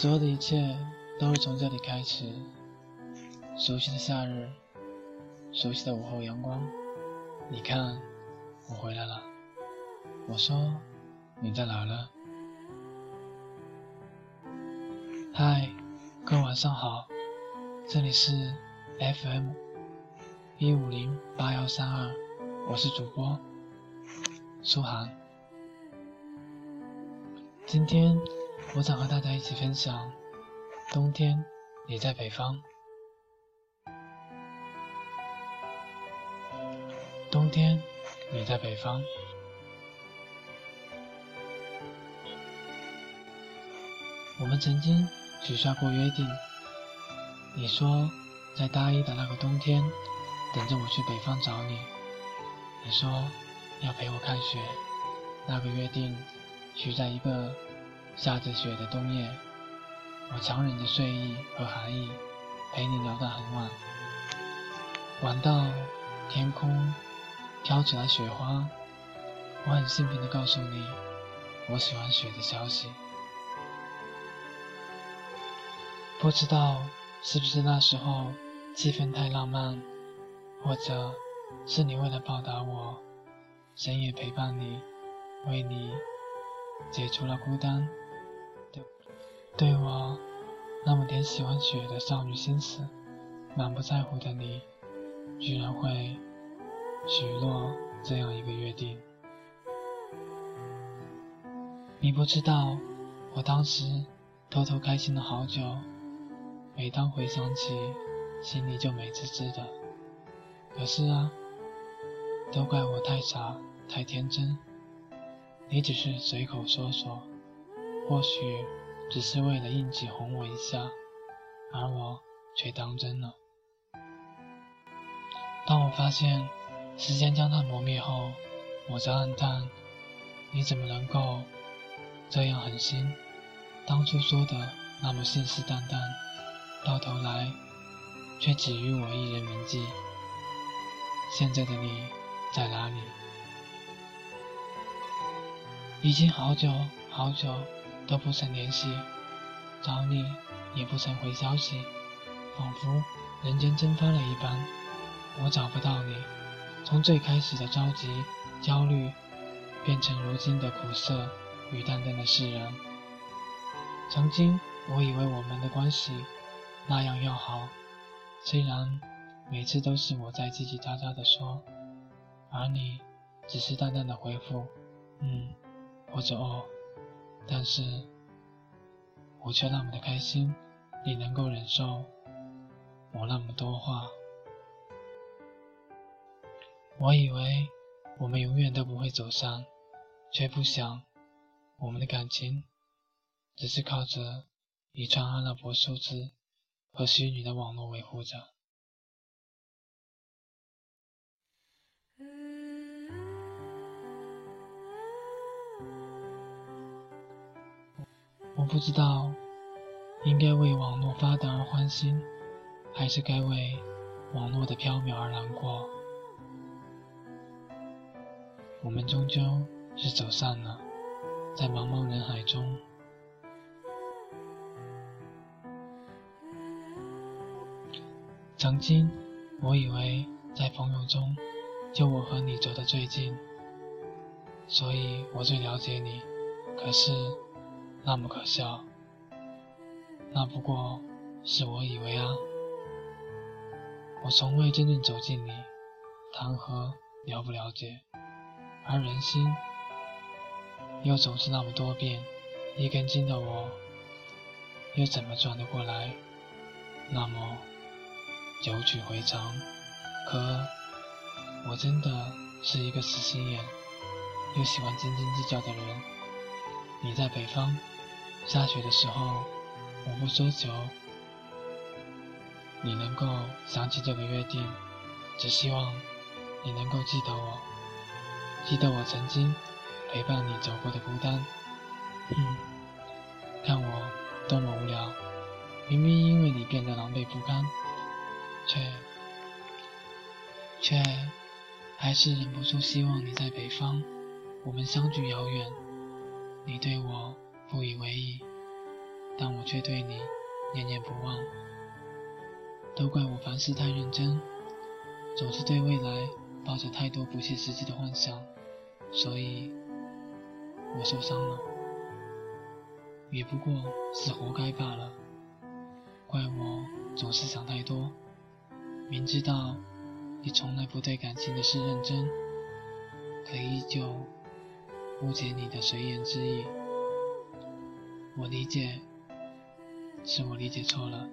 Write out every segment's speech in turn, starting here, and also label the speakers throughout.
Speaker 1: 所有的一切都是从这里开始。熟悉的夏日，熟悉的午后阳光。你看，我回来了。我说，你在哪呢？嗨，各位晚上好，这里是 FM 一五零八幺三二，我是主播苏涵。今天我想和大家一起分享，冬天你在北方。冬天你在北方。我们曾经许下过约定，你说在大一的那个冬天，等着我去北方找你。你说要陪我看雪，那个约定。许在一个下着雪的冬夜，我强忍着睡意和寒意，陪你聊到很晚，晚到天空飘起了雪花，我很兴奋地告诉你我喜欢雪的消息。不知道是不是那时候气氛太浪漫，或者是你为了报答我，深夜陪伴你，为你。解除了孤单，对我那么点喜欢雪的少女心思满不在乎的你，居然会许诺这样一个约定。你不知道，我当时偷偷开心了好久，每当回想起，心里就美滋滋的。可是啊，都怪我太傻太天真。你只是随口说说，或许只是为了应景哄我一下，而我却当真了。当我发现时间将它磨灭后，我在暗叹：你怎么能够这样狠心？当初说的那么信誓旦旦，到头来却只与我一人铭记。现在的你在哪里？已经好久好久都不曾联系，找你也不曾回消息，仿佛人间蒸发了一般。我找不到你，从最开始的着急、焦虑，变成如今的苦涩与淡淡的释然。曾经我以为我们的关系那样要好，虽然每次都是我在叽叽喳喳的说，而你只是淡淡的回复：“嗯。”或者哦，但是我却那么的开心，你能够忍受我那么多话。我以为我们永远都不会走散，却不想我们的感情只是靠着一串阿拉伯数字和虚拟的网络维护着。我不知道应该为网络发达而欢心，还是该为网络的缥缈而难过。我们终究是走散了，在茫茫人海中。曾经，我以为在朋友中，就我和你走得最近，所以我最了解你。可是。那么可笑，那不过是我以为啊。我从未真正走进你，谈何了不了解？而人心又总是那么多变，一根筋的我，又怎么转得过来？那么九曲回肠，可我真的是一个死心眼，又喜欢斤斤计较的人。你在北方下雪的时候，我不奢求你能够想起这个约定，只希望你能够记得我，记得我曾经陪伴你走过的孤单。嗯，看我多么无聊，明明因为你变得狼狈不堪，却却还是忍不住希望你在北方，我们相距遥远。你对我不以为意，但我却对你念念不忘。都怪我凡事太认真，总是对未来抱着太多不切实际的幻想，所以我受伤了。也不过是活该罢了。怪我总是想太多，明知道你从来不对感情的事认真，可依旧误解你的随言之意。我理解，是我理解错了。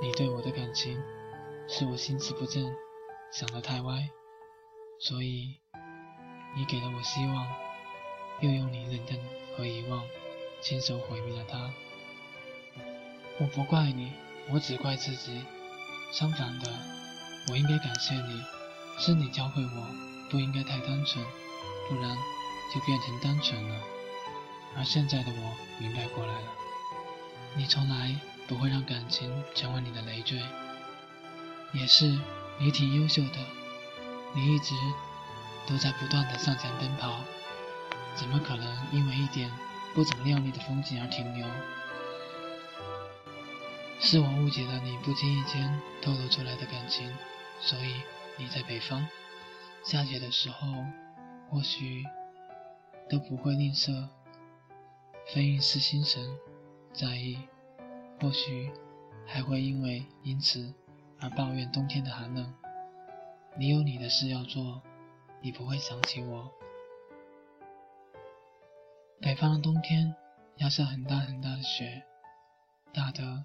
Speaker 1: 你对我的感情，是我心思不正，想得太歪，所以你给了我希望，又用你冷淡和遗忘，亲手毁灭了它。我不怪你，我只怪自己。相反的，我应该感谢你，是你教会我不应该太单纯，不然就变成单纯了。而现在的我明白过来了，你从来不会让感情成为你的累赘。也是你挺优秀的，你一直都在不断的向前奔跑，怎么可能因为一点不怎么亮丽的风景而停留？是我误解了你不经意间透露出来的感情，所以你在北方下雪的时候，或许都不会吝啬。飞运是心神在意，或许还会因为因此而抱怨冬天的寒冷。你有你的事要做，你不会想起我。北方的冬天要下很大很大的雪，大的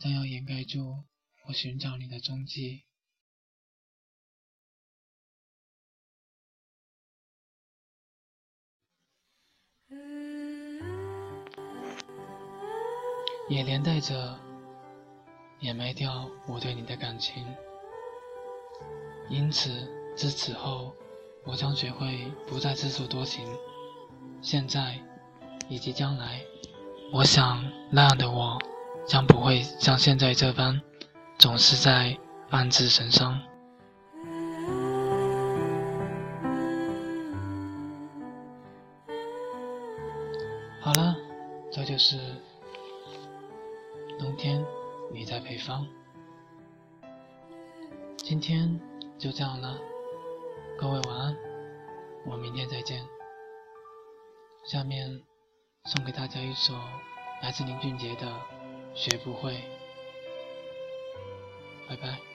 Speaker 1: 将要掩盖住我寻找你的踪迹。也连带着掩埋掉我对你的感情，因此自此后，我将学会不再自作多情。现在以及将来，我想那样的我将不会像现在这般，总是在暗自神伤。好了，这就是。冬天，你在北方。今天就这样了，各位晚安，我明天再见。下面送给大家一首来自林俊杰的《学不会》，拜拜。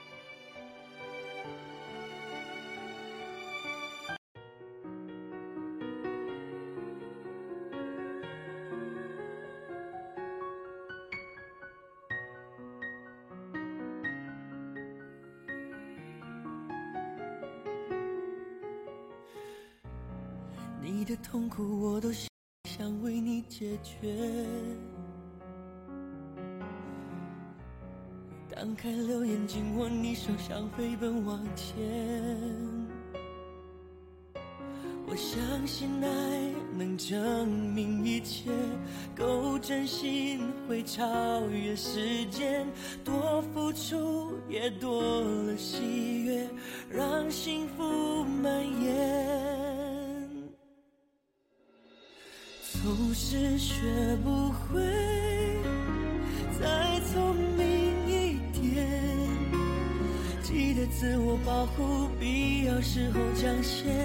Speaker 2: 你的痛苦我都想为你解决。当开了眼睛，握你手，想飞奔往前。我相信爱能证明一切，够真心会超越时间，多付出也多了喜悦，让幸福蔓延。总是学不会再聪明一点，记得自我保护，必要时候讲先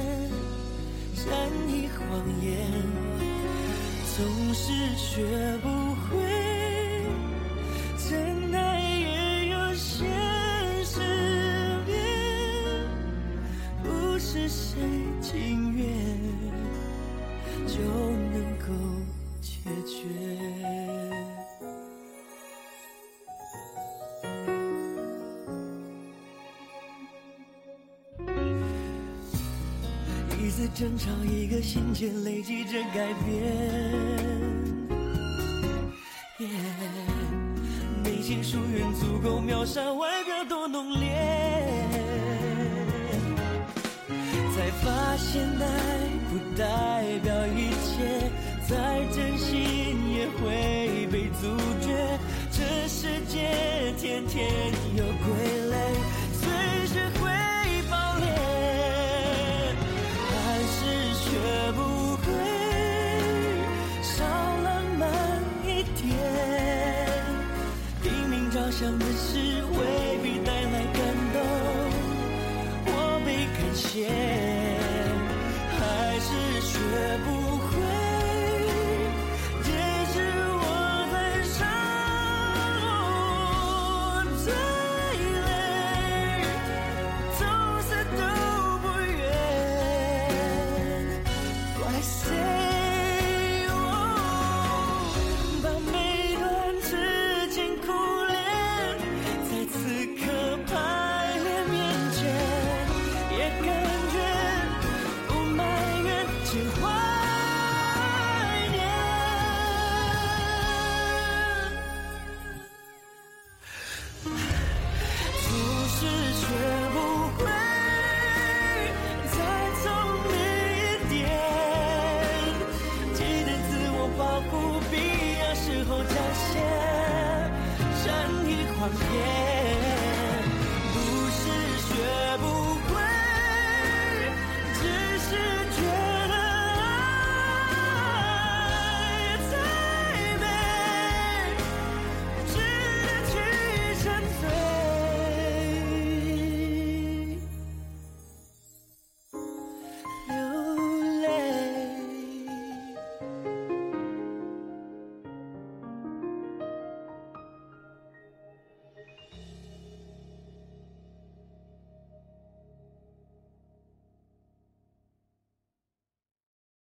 Speaker 2: 善意谎言。总是学不会真爱也有现实面，不是谁情愿次争吵，一个心结，累积着改变。内心疏远足够秒杀外表多浓烈，才发现爱不代表一切。再真心也会被阻绝，这世界天天保